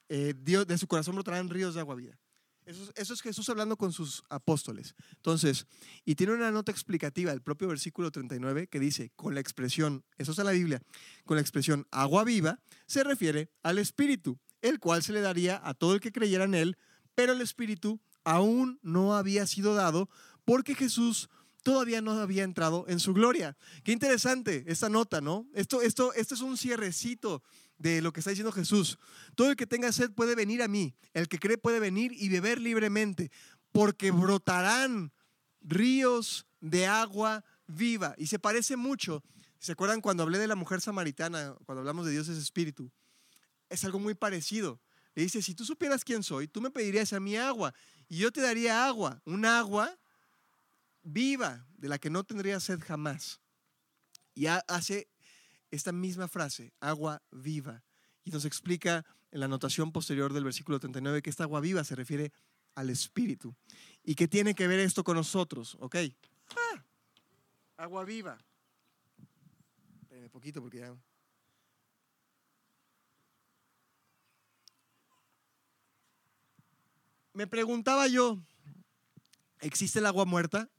eh, Dios, de su corazón brotarán ríos de agua viva. Eso, es Jesús hablando con sus apóstoles. Entonces, y tiene una nota explicativa, el propio versículo 39, que dice, con la expresión, eso está en la Biblia, con la expresión agua viva, se refiere al Espíritu el cual se le daría a todo el que creyera en él, pero el Espíritu aún no había sido dado porque Jesús todavía no había entrado en su gloria. Qué interesante esta nota, ¿no? Esto, esto, esto es un cierrecito de lo que está diciendo Jesús. Todo el que tenga sed puede venir a mí, el que cree puede venir y beber libremente, porque brotarán ríos de agua viva. Y se parece mucho, ¿se acuerdan cuando hablé de la mujer samaritana, cuando hablamos de Dios es espíritu? Es algo muy parecido. Le dice, si tú supieras quién soy, tú me pedirías a mí agua y yo te daría agua, un agua viva, de la que no tendría sed jamás. Y hace esta misma frase, agua viva, y nos explica en la anotación posterior del versículo 39 que esta agua viva se refiere al Espíritu. ¿Y qué tiene que ver esto con nosotros? ¿Ok? Ah, agua viva. Espérenme poquito porque ya... Me preguntaba yo, ¿existe el agua muerta?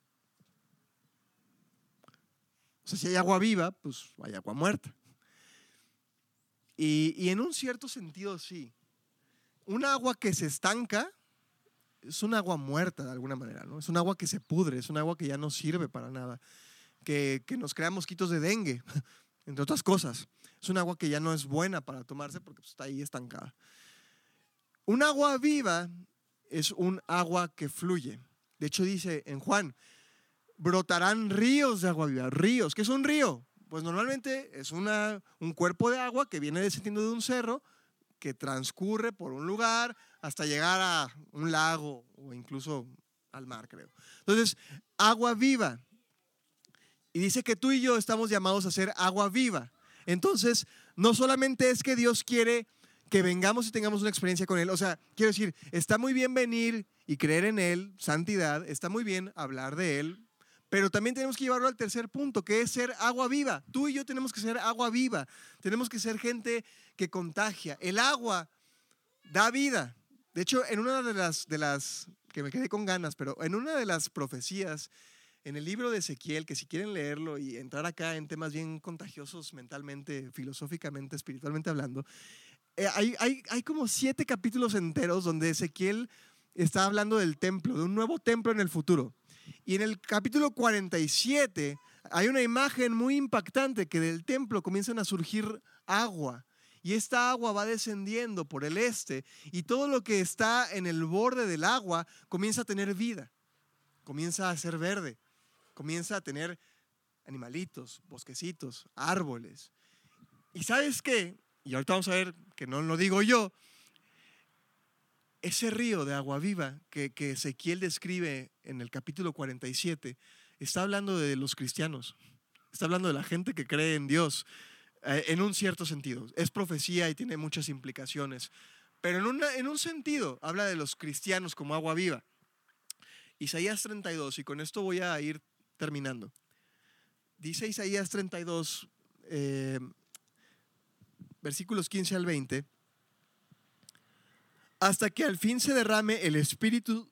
O sea, si hay agua viva, pues hay agua muerta. Y, y en un cierto sentido, sí. Un agua que se estanca es un agua muerta de alguna manera, ¿no? Es un agua que se pudre, es un agua que ya no sirve para nada, que, que nos crea mosquitos de dengue, entre otras cosas. Es un agua que ya no es buena para tomarse porque pues, está ahí estancada. Un agua viva es un agua que fluye. De hecho dice en Juan, brotarán ríos de agua viva. Ríos, ¿qué es un río? Pues normalmente es una, un cuerpo de agua que viene descendiendo de un cerro, que transcurre por un lugar hasta llegar a un lago o incluso al mar, creo. Entonces, agua viva. Y dice que tú y yo estamos llamados a ser agua viva. Entonces, no solamente es que Dios quiere que vengamos y tengamos una experiencia con Él. O sea, quiero decir, está muy bien venir y creer en Él, santidad, está muy bien hablar de Él, pero también tenemos que llevarlo al tercer punto, que es ser agua viva. Tú y yo tenemos que ser agua viva. Tenemos que ser gente que contagia. El agua da vida. De hecho, en una de las, que me quedé con ganas, pero en una de las profecías, en el libro de Ezequiel, que si quieren leerlo y entrar acá en temas bien contagiosos mentalmente, filosóficamente, espiritualmente hablando, eh, hay como siete capítulos enteros donde Ezequiel está hablando del templo, de un nuevo templo en el futuro. Y en el capítulo 47 hay una imagen muy impactante que del templo comienzan a surgir agua. Y esta agua va descendiendo por el este y todo lo que está en el borde del agua comienza a tener vida, comienza a ser verde, comienza a tener animalitos, bosquecitos, árboles. ¿Y sabes qué? Y ahorita vamos a ver que no lo digo yo, ese río de agua viva que, que Ezequiel describe en el capítulo 47 está hablando de los cristianos, está hablando de la gente que cree en Dios eh, en un cierto sentido. Es profecía y tiene muchas implicaciones, pero en, en un sentido habla de los cristianos como agua viva. Isaías 32, y con esto voy a ir terminando. Dice Isaías 32, eh, versículos 15 al 20 hasta que al fin se derrame el Espíritu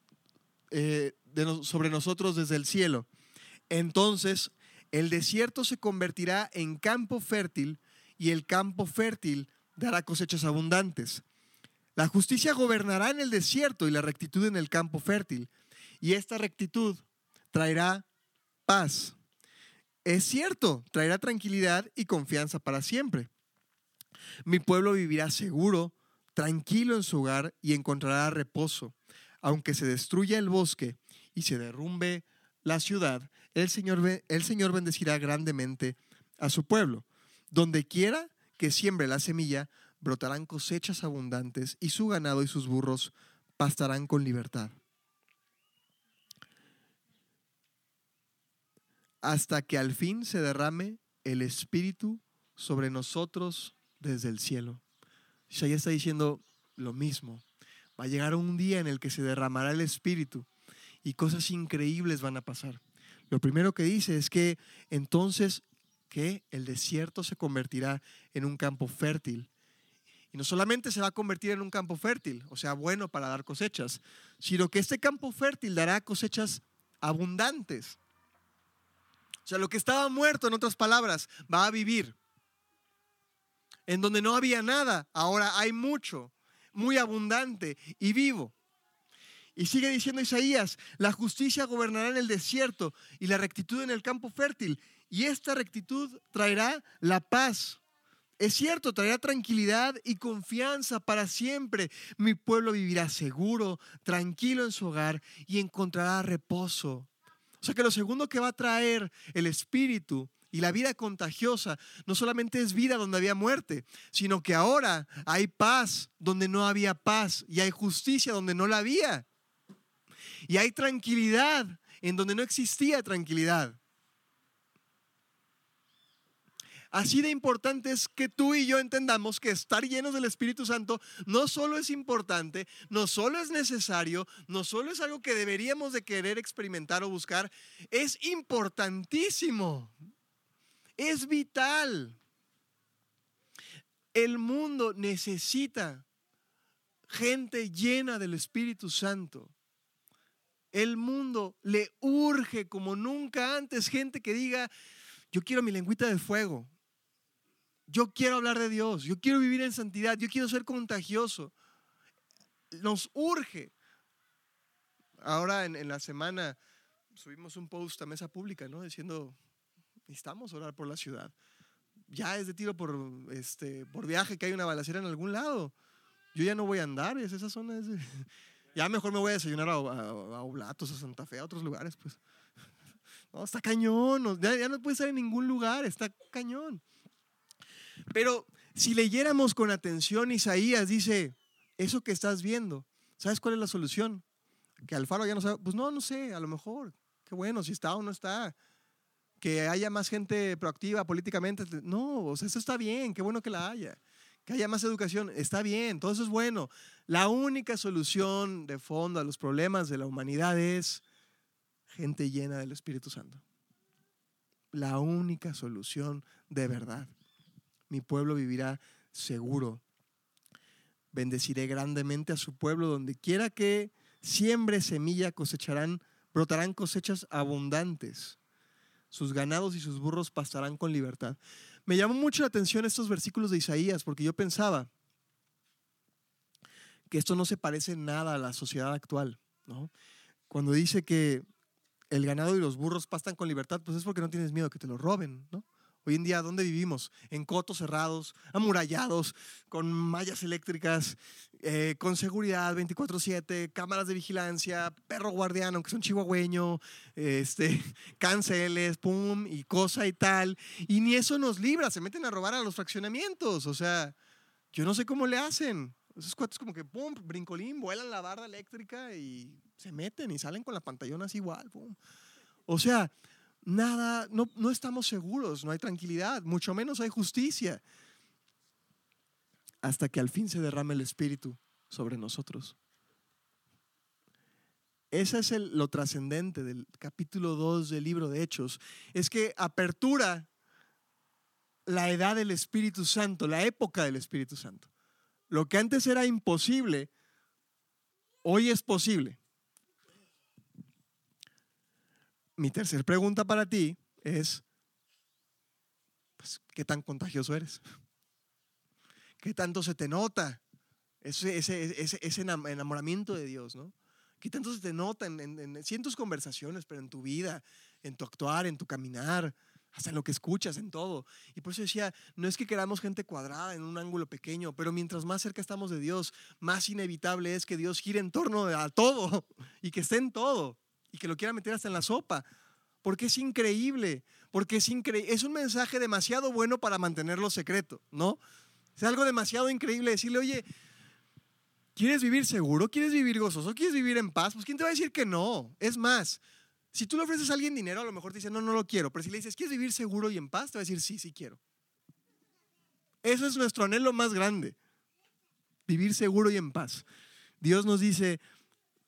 eh, sobre nosotros desde el cielo. Entonces el desierto se convertirá en campo fértil y el campo fértil dará cosechas abundantes. La justicia gobernará en el desierto y la rectitud en el campo fértil. Y esta rectitud traerá paz. Es cierto, traerá tranquilidad y confianza para siempre. Mi pueblo vivirá seguro tranquilo en su hogar y encontrará reposo. Aunque se destruya el bosque y se derrumbe la ciudad, el Señor, el Señor bendecirá grandemente a su pueblo. Donde quiera que siembre la semilla, brotarán cosechas abundantes y su ganado y sus burros pastarán con libertad. Hasta que al fin se derrame el Espíritu sobre nosotros desde el cielo. Isaías está diciendo lo mismo. Va a llegar un día en el que se derramará el Espíritu y cosas increíbles van a pasar. Lo primero que dice es que entonces que el desierto se convertirá en un campo fértil. Y no solamente se va a convertir en un campo fértil, o sea, bueno para dar cosechas, sino que este campo fértil dará cosechas abundantes. O sea, lo que estaba muerto, en otras palabras, va a vivir en donde no había nada, ahora hay mucho. muy abundante y vivo. Y sigue diciendo Isaías, la justicia gobernará en el desierto y la rectitud en el campo fértil. Y esta rectitud traerá la paz. Es cierto, traerá tranquilidad y confianza para siempre. Mi pueblo vivirá seguro, tranquilo en su hogar y encontrará reposo. O sea que lo segundo que va a traer el Espíritu y la vida contagiosa no solamente es vida donde había muerte, sino que ahora hay paz donde no había paz y hay justicia donde no la había. Y hay tranquilidad en donde no existía tranquilidad. Así de importante es que tú y yo entendamos que estar llenos del Espíritu Santo no solo es importante, no solo es necesario, no solo es algo que deberíamos de querer experimentar o buscar, es importantísimo. Es vital. El mundo necesita gente llena del Espíritu Santo. El mundo le urge como nunca antes gente que diga, yo quiero mi lengüita de fuego. Yo quiero hablar de Dios, yo quiero vivir en santidad, yo quiero ser contagioso. Nos urge. Ahora en, la semana subimos un post a mesa pública, ¿no? Diciendo, necesitamos orar por la ciudad. Ya es de tiro por, este, por viaje que hay una balacera en algún lado. Yo ya no voy a andar, es esa zona. Ya mejor me voy a desayunar a, a, Oblatos, a Santa Fe, a otros lugares, pues. No, está cañón. Ya, ya no puede estar en ningún lugar, está cañón. Pero si leyéramos con atención, Isaías dice, eso que estás viendo, ¿sabes cuál es la solución? Que Alfaro ya no sabe, pues no, no sé, a lo mejor, qué bueno, si está o no está. Que haya más gente proactiva políticamente, no, o sea, eso está bien, qué bueno que la haya. Que haya más educación, está bien, todo eso es bueno. La única solución de fondo a los problemas de la humanidad es gente llena del Espíritu Santo. La única solución de verdad mi pueblo vivirá seguro. Bendeciré grandemente a su pueblo, donde quiera que siembre semilla, cosecharán, brotarán cosechas abundantes. Sus ganados y sus burros pastarán con libertad. Me llamó mucho la atención estos versículos de Isaías, porque yo pensaba que esto no se parece nada a la sociedad actual, ¿no? Cuando dice que el ganado y los burros pastan con libertad, pues es porque no tienes miedo que te lo roben, ¿no? Hoy en día, ¿dónde vivimos? En cotos cerrados, amurallados, con mallas eléctricas, eh, con seguridad 24/7, cámaras de vigilancia, perro guardián, aunque son chihuahueño, este, canceles, pum, y cosa y tal. Y ni eso nos libra, se meten a robar a los fraccionamientos. O sea, yo no sé cómo le hacen. Esos cuates como que, pum, brincolín, vuelan la barda eléctrica y se meten y salen con la pantallona así igual, pum. O sea, nada, no, no estamos seguros, no hay tranquilidad, mucho menos hay justicia, hasta que al fin se derrame el Espíritu sobre nosotros. Ese es lo trascendente del capítulo 2 del libro de Hechos, es que apertura la edad del Espíritu Santo, la época del Espíritu Santo. Lo que antes era imposible, hoy es posible mi tercera pregunta para ti es, pues, ¿qué tan contagioso eres? ¿Qué tanto se te nota ese, enamoramiento de Dios, no? ¿Qué tanto se te nota en, en, en, tus conversaciones, pero en tu vida, en tu actuar, en tu caminar, hasta en lo que escuchas, en todo? Y por eso decía, no es que queramos gente cuadrada en un ángulo pequeño, pero mientras más cerca estamos de Dios, más inevitable es que Dios gire en torno a todo y que esté en todo y que lo quiera meter hasta en la sopa. Porque es increíble, porque es increíble. Es un mensaje demasiado bueno para mantenerlo secreto, ¿no? Es algo demasiado increíble decirle, oye, ¿quieres vivir seguro? ¿Quieres vivir gozoso? ¿Quieres vivir en paz? Pues ¿quién te va a decir que no? Es más, si tú le ofreces a alguien dinero, a lo mejor te dice, no, no lo quiero. Pero si le dices, ¿quieres vivir seguro y en paz? Te va a decir, sí, sí quiero. Eso es nuestro anhelo más grande. Vivir seguro y en paz. Dios nos dice,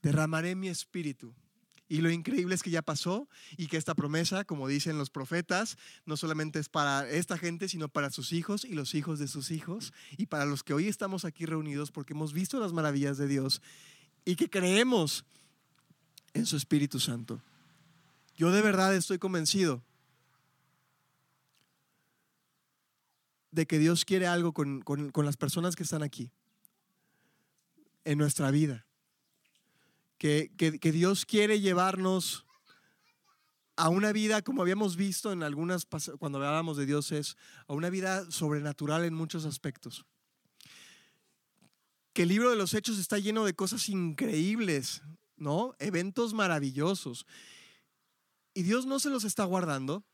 derramaré mi espíritu y lo increíble es que ya pasó y que esta promesa, como dicen los profetas, no solamente es para esta gente, sino para sus hijos y los hijos de sus hijos y para los que hoy estamos aquí reunidos porque hemos visto las maravillas de Dios y que creemos en su Espíritu Santo. Yo de verdad estoy convencido de que Dios quiere algo con, con las personas que están aquí. en nuestra vida. Que, que- Dios quiere llevarnos a una vida, como habíamos visto en algunas, cuando hablábamos de Dios, es a una vida sobrenatural en muchos aspectos. Que el libro de los Hechos está lleno de cosas increíbles, ¿no? Eventos maravillosos. Y Dios no se los está guardando,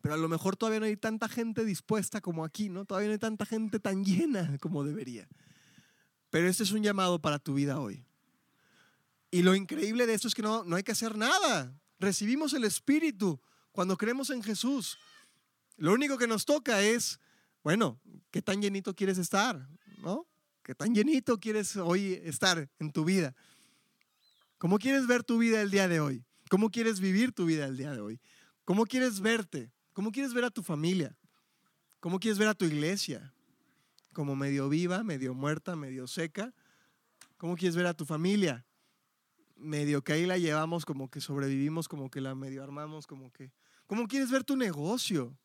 pero a lo mejor todavía no hay tanta gente dispuesta como aquí, ¿no? Todavía no hay tanta gente tan llena como debería. Pero este es un llamado para tu vida hoy. Y lo increíble de esto es que no, no hay que hacer nada. Recibimos el Espíritu cuando creemos en Jesús. Lo único que nos toca es, bueno, ¿qué tan llenito quieres estar? ¿No? ¿Qué tan llenito quieres hoy estar en tu vida? ¿Cómo quieres ver tu vida el día de hoy? ¿Cómo quieres vivir tu vida el día de hoy? ¿Cómo quieres verte? ¿Cómo quieres ver a tu familia? ¿Cómo quieres ver a tu iglesia? ¿Como medio viva, medio muerta, medio seca? ¿Cómo quieres ver a tu familia? Medio que ahí la llevamos, como que sobrevivimos, como que la medio armamos, como que... ¿Cómo quieres ver tu negocio?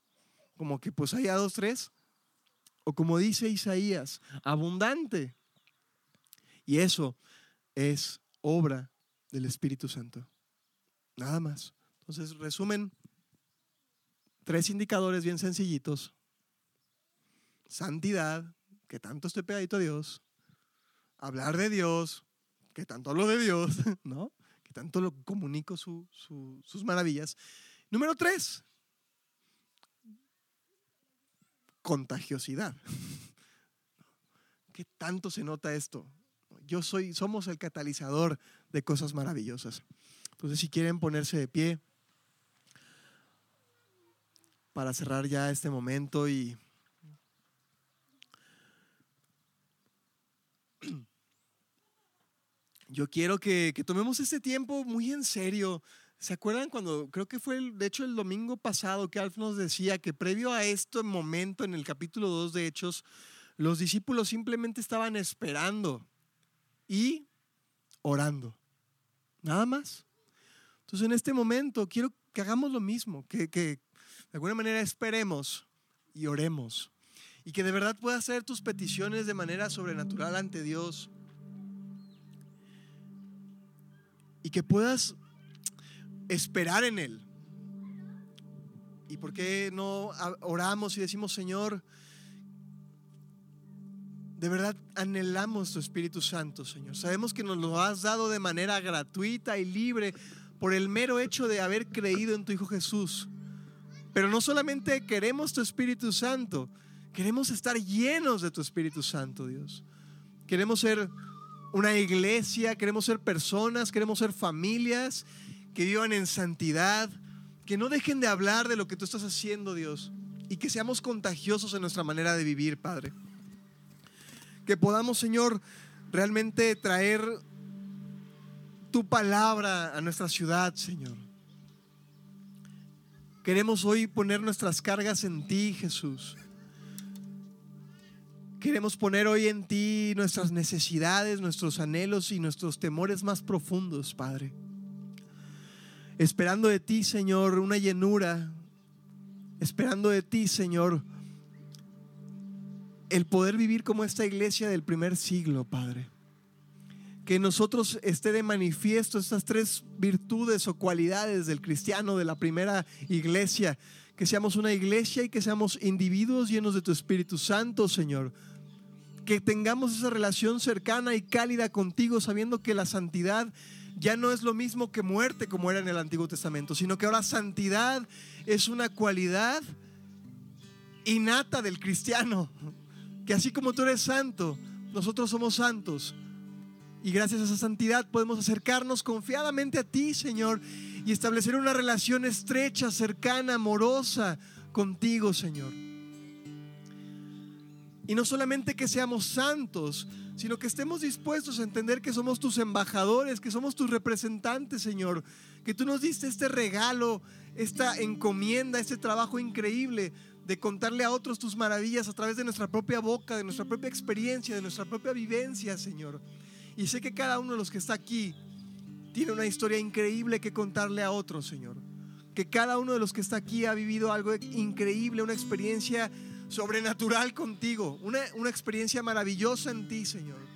Como que pues hay a dos, tres. O como dice Isaías, abundante. Y eso es obra del Espíritu Santo. Nada más. Entonces, resumen, tres indicadores bien sencillitos. Santidad, que tanto estoy pegadito a Dios. Hablar de Dios, que tanto hablo de Dios, ¿no? Que tanto lo comunico su- su- sus maravillas. Número tres, contagiosidad. ¿Qué tanto se nota esto? Yo soy, somos el catalizador de cosas maravillosas. Entonces, si quieren ponerse de pie para cerrar ya este momento y yo quiero que, que tomemos este tiempo muy en serio. ¿Se acuerdan cuando, creo que fue, el- de hecho, el domingo pasado que Alf nos decía que previo a este momento en el capítulo 2 de Hechos, los discípulos simplemente estaban esperando y orando. Nada más. Entonces en este momento quiero que hagamos lo mismo, que, que de alguna manera esperemos y oremos. Y que de verdad puedas hacer tus peticiones de manera sobrenatural ante Dios. Y que puedas esperar en Él. ¿Y por qué no oramos y decimos, Señor, de verdad anhelamos tu Espíritu Santo, Señor. Sabemos que nos lo has dado de manera gratuita y libre por el mero hecho de haber creído en tu Hijo Jesús. Pero no solamente queremos tu Espíritu Santo, queremos estar llenos de tu Espíritu Santo, Dios. Queremos ser una iglesia, queremos ser personas, queremos ser familias que vivan en santidad, que no dejen de hablar de lo que tú estás haciendo, Dios, y que seamos contagiosos en nuestra manera de vivir, Padre que podamos, Señor, realmente traer tu palabra a nuestra ciudad, Señor. Queremos hoy poner nuestras cargas en ti, Jesús. Queremos poner hoy en ti nuestras necesidades, nuestros anhelos y nuestros temores más profundos, Padre. Esperando de ti, Señor, una llenura. Esperando de ti, Señor, el poder vivir como esta iglesia del primer siglo, Padre. Que nosotros esté de manifiesto estas tres virtudes o cualidades del cristiano de la primera iglesia. Que seamos una iglesia y que seamos individuos llenos de tu Espíritu Santo, Señor. Que tengamos esa relación cercana y cálida contigo, sabiendo que la santidad ya no es lo mismo que muerte como era en el Antiguo Testamento, sino que ahora santidad es una cualidad innata del cristiano que así como tú eres santo, nosotros somos santos. Y gracias a esa santidad podemos acercarnos confiadamente a ti, Señor, y establecer una relación estrecha, cercana, amorosa contigo, Señor. Y no solamente que seamos santos, sino que estemos dispuestos a entender que somos tus embajadores, que somos tus representantes, Señor. Que tú nos diste este regalo, esta encomienda, este trabajo increíble de contarle a otros tus maravillas a través de nuestra propia boca, de nuestra propia experiencia, de nuestra propia vivencia, Señor. Y sé que cada uno de los que está aquí tiene una historia increíble que contarle a otros, Señor. Que cada uno de los que está aquí ha vivido algo increíble, una experiencia sobrenatural contigo, una, una experiencia maravillosa en ti, Señor.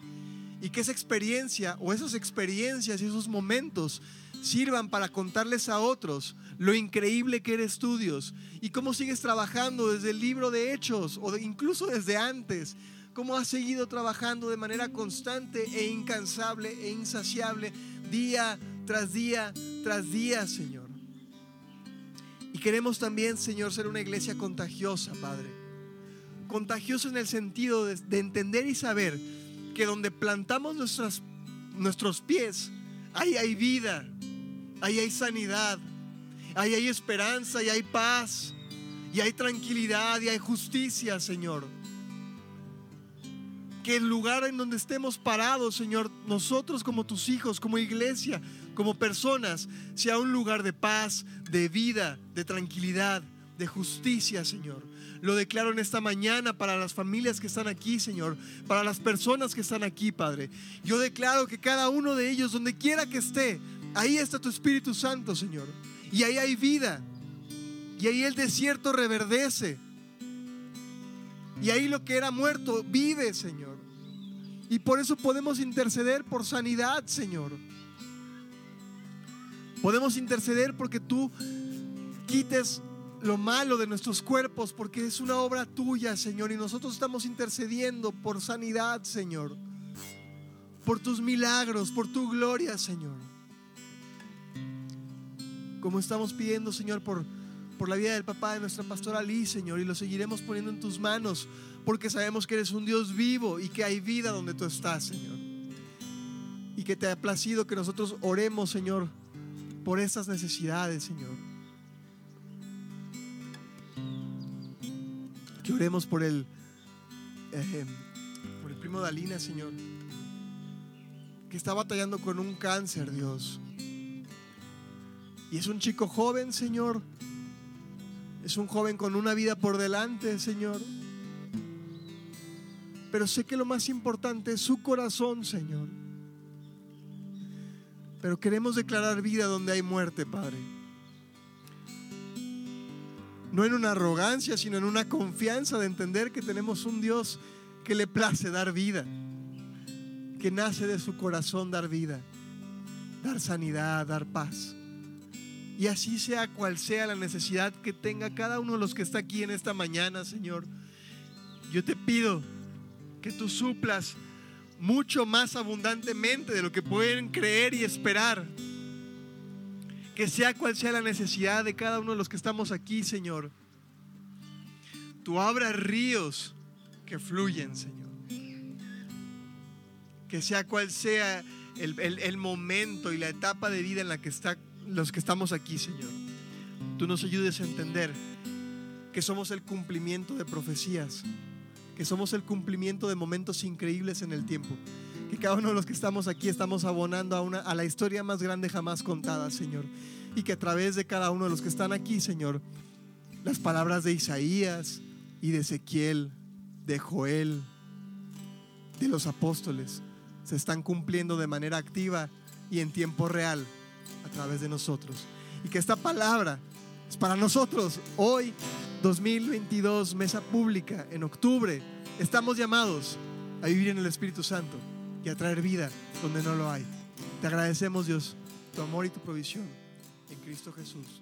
y que esa experiencia o esas experiencias y esos momentos sirvan para contarles a otros lo increíble que eres tú, Dios, y cómo sigues trabajando desde el libro de Hechos o incluso desde antes, cómo has seguido trabajando de manera constante e incansable e insaciable día tras día tras día, Señor. Y queremos también, Señor, ser una iglesia contagiosa, Padre. Contagiosa en el sentido de, de entender y saber que donde plantamos nuestros pies, ahí hay vida, ahí hay sanidad, ahí hay esperanza y hay paz, y hay tranquilidad y hay justicia, Señor. Que el lugar en donde estemos parados, Señor, nosotros como tus hijos, como iglesia, como personas, sea un lugar de paz, de vida, de tranquilidad, de justicia, Señor. Lo declaro en esta mañana para las familias que están aquí, Señor, para las personas que están aquí, Padre. Yo declaro que cada uno de ellos, donde quiera que esté, ahí está tu Espíritu Santo, Señor. Y ahí hay vida. Y ahí el desierto reverdece. Y ahí lo que era muerto vive, Señor. Y por eso podemos interceder por sanidad, Señor. Podemos interceder porque tú quites lo malo de nuestros cuerpos, porque es una obra tuya, Señor, y nosotros estamos intercediendo por sanidad, Señor, por tus milagros, por tu gloria, Señor. Como estamos pidiendo, Señor, por, por la vida del papá de nuestra pastora Lee, Señor, y lo seguiremos poniendo en tus manos, porque sabemos que eres un Dios vivo y que hay vida donde tú estás, Señor. Y que te ha placido que nosotros oremos, Señor, por estas necesidades, Señor Que oremos por el, eh, por el primo Dalina, Señor, que está batallando con un cáncer, Dios. Y es un chico joven, Señor. Es un joven con una vida por delante, Señor. Pero sé que lo más importante es su corazón, Señor. Pero queremos declarar vida donde hay muerte, Padre no en una arrogancia, sino en una confianza de entender que tenemos un Dios que le place dar vida, que nace de su corazón dar vida, dar sanidad, dar paz. Y así sea cual sea la necesidad que tenga cada uno de los que está aquí en esta mañana, Señor, yo te pido que tú suplas mucho más abundantemente de lo que pueden creer y esperar que sea cual sea la necesidad de cada uno de los que estamos aquí, Señor, tú abras ríos que fluyen, Señor. Que sea cual sea el, momento y la etapa de vida en la que están los que estamos aquí, Señor. Tú nos ayudes a entender que somos el cumplimiento de profecías, que somos el cumplimiento de momentos increíbles en el tiempo que cada uno de los que estamos aquí estamos abonando a, una, a la historia más grande jamás contada, Señor. Y que a través de cada uno de los que están aquí, Señor, las palabras de Isaías y de Ezequiel, de Joel, de los apóstoles, se están cumpliendo de manera activa y en tiempo real través de nosotros. Y que esta palabra es para nosotros. Hoy, 2022, mesa pública, en octubre, estamos llamados a vivir en el Espíritu Santo y a traer vida donde no lo hay. Te agradecemos, Dios, tu amor y tu provisión en Cristo Jesús.